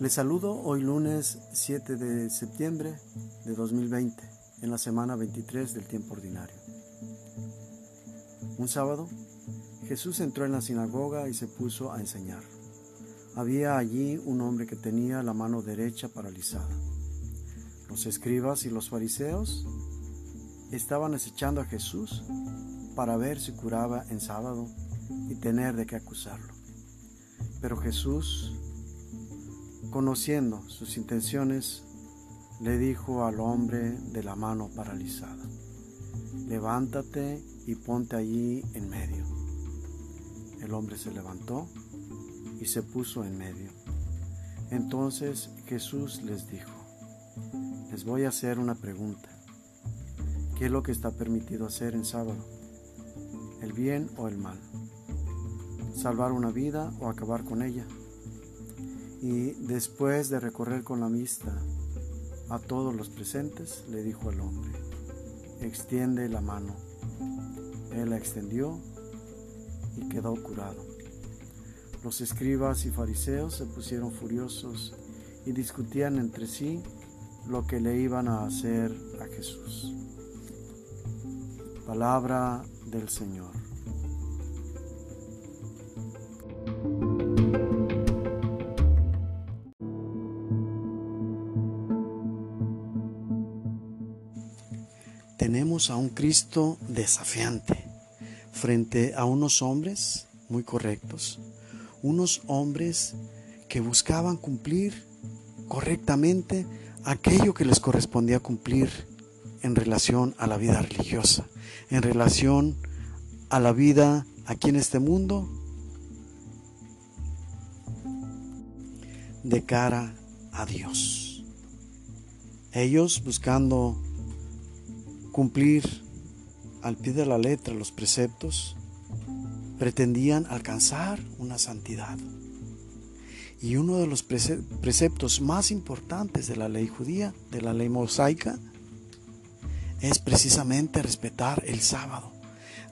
Les saludo hoy lunes 7 de septiembre de 2020, en la semana 23 del tiempo ordinario. Un sábado, Jesús entró en la sinagoga y se puso a enseñar. Había allí un hombre que tenía la mano derecha paralizada. Los escribas y los fariseos estaban acechando a Jesús para ver si curaba en sábado y tener de qué acusarlo. Pero Jesús Conociendo sus intenciones, le dijo al hombre de la mano paralizada, levántate y ponte allí en medio. El hombre se levantó y se puso en medio. Entonces Jesús les dijo, les voy a hacer una pregunta. ¿Qué es lo que está permitido hacer en sábado? ¿El bien o el mal? ¿Salvar una vida o acabar con ella? Y después de recorrer con la vista a todos los presentes, le dijo al hombre, extiende la mano. Él la extendió y quedó curado. Los escribas y fariseos se pusieron furiosos y discutían entre sí lo que le iban a hacer a Jesús. Palabra del Señor. A un Cristo desafiante frente a unos hombres muy correctos, unos hombres que buscaban cumplir correctamente aquello que les correspondía cumplir en relación a la vida religiosa, en relación a la vida aquí en este mundo, de cara a Dios. Ellos buscando cumplir al pie de la letra los preceptos, pretendían alcanzar una santidad. Y uno de los preceptos más importantes de la ley judía, de la ley mosaica, es precisamente respetar el sábado,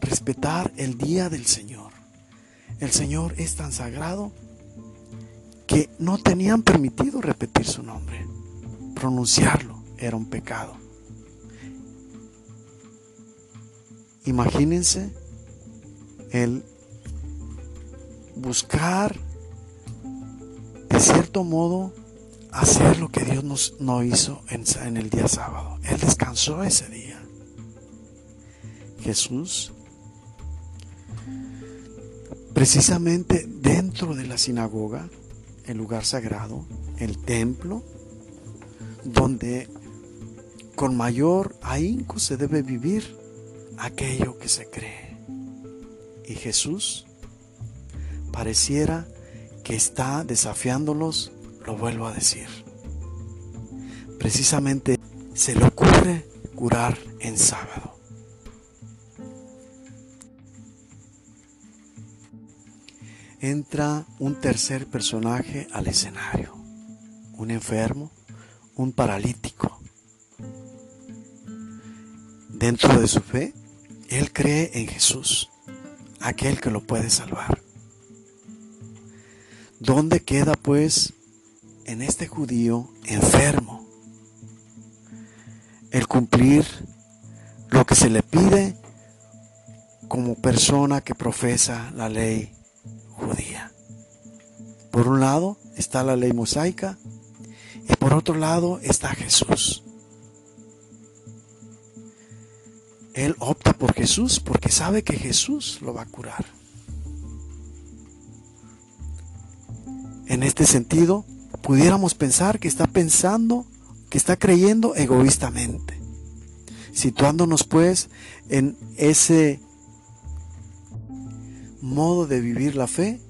respetar el día del Señor. El Señor es tan sagrado que no tenían permitido repetir su nombre. Pronunciarlo era un pecado. Imagínense el buscar, de cierto modo, hacer lo que Dios nos, no hizo en, en el día sábado. Él descansó ese día. Jesús, precisamente dentro de la sinagoga, el lugar sagrado, el templo, donde con mayor ahínco se debe vivir aquello que se cree. Y Jesús pareciera que está desafiándolos, lo vuelvo a decir. Precisamente se le ocurre curar en sábado. Entra un tercer personaje al escenario, un enfermo, un paralítico. Dentro de su fe, él cree en Jesús, aquel que lo puede salvar. ¿Dónde queda pues en este judío enfermo el cumplir lo que se le pide como persona que profesa la ley judía? Por un lado está la ley mosaica y por otro lado está Jesús. Él opta por Jesús porque sabe que Jesús lo va a curar. En este sentido, pudiéramos pensar que está pensando, que está creyendo egoístamente, situándonos pues en ese modo de vivir la fe,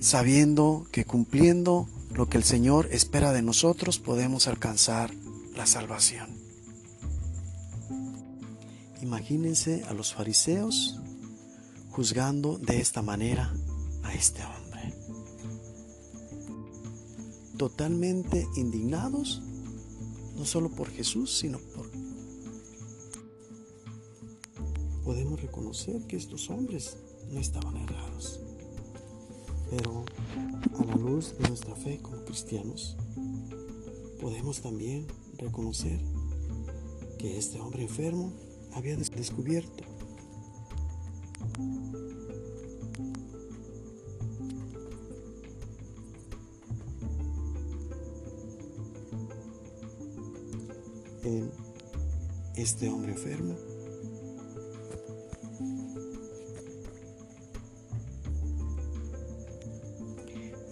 sabiendo que cumpliendo lo que el Señor espera de nosotros podemos alcanzar la salvación. Imagínense a los fariseos juzgando de esta manera a este hombre. Totalmente indignados, no solo por Jesús, sino por... Podemos reconocer que estos hombres no estaban errados. Pero a la luz de nuestra fe como cristianos, podemos también reconocer que este hombre enfermo había descubierto. En este hombre enfermo.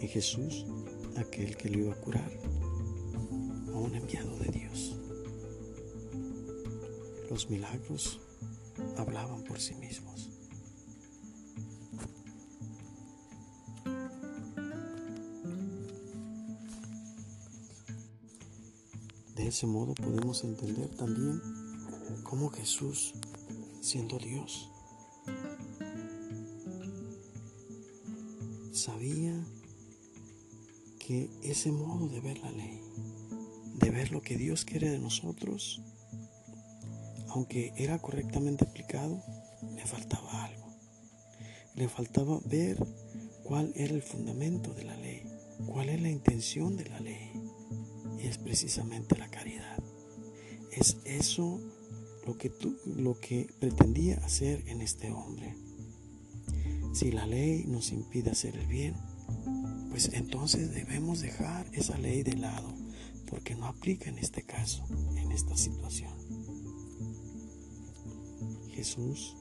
En Jesús aquel que lo iba a curar a un enviado de Dios los milagros hablaban por sí mismos. De ese modo podemos entender también cómo Jesús, siendo Dios, sabía que ese modo de ver la ley, de ver lo que Dios quiere de nosotros, aunque era correctamente aplicado, le faltaba algo. Le faltaba ver cuál era el fundamento de la ley, cuál es la intención de la ley es precisamente la caridad. Es eso lo que, tú, lo que pretendía hacer en este hombre. Si la ley nos impide hacer el bien, pues entonces debemos dejar esa ley de lado, porque no aplica en este caso, en esta situación. Jesús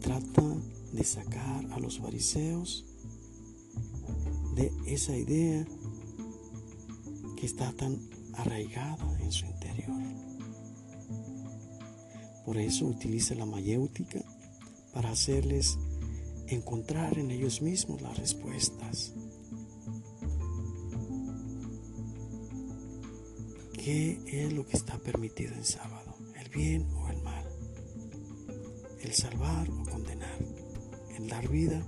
trata de sacar a los fariseos de esa idea que está tan arraigada en su interior. Por eso utiliza la mayéutica para hacerles encontrar en ellos mismos las respuestas. ¿Qué es lo que está permitido en sábado? ¿El bien o el mal? ¿El salvar o condenar? ¿El dar vida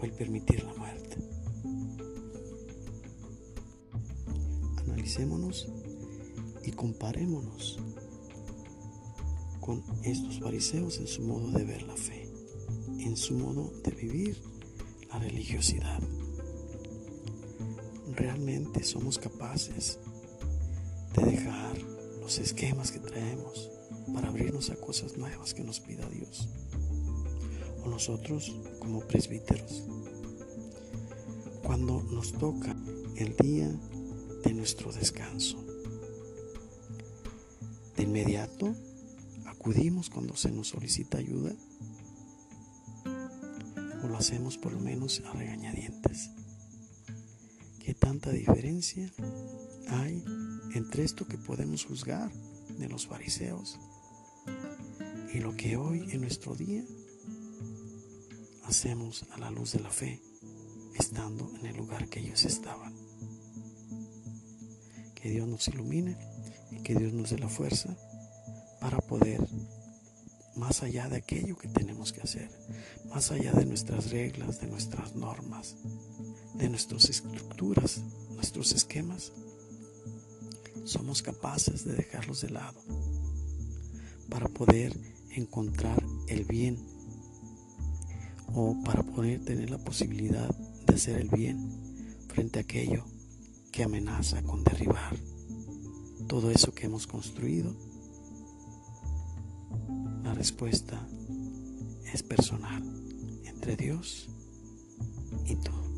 o el permitir la muerte? y comparémonos con estos fariseos en su modo de ver la fe, en su modo de vivir la religiosidad. Realmente somos capaces de dejar los esquemas que traemos para abrirnos a cosas nuevas que nos pida Dios. O nosotros como presbíteros, cuando nos toca el día de nuestro descanso. De inmediato acudimos cuando se nos solicita ayuda o lo hacemos por lo menos a regañadientes. ¿Qué tanta diferencia hay entre esto que podemos juzgar de los fariseos y lo que hoy en nuestro día hacemos a la luz de la fe, estando en el lugar que ellos estaban? Que Dios nos ilumine y que Dios nos dé la fuerza para poder, más allá de aquello que tenemos que hacer, más allá de nuestras reglas, de nuestras normas, de nuestras estructuras, nuestros esquemas, somos capaces de dejarlos de lado para poder encontrar el bien o para poder tener la posibilidad de hacer el bien frente a aquello que amenaza con derribar todo eso que hemos construido? La respuesta es personal entre Dios y tú.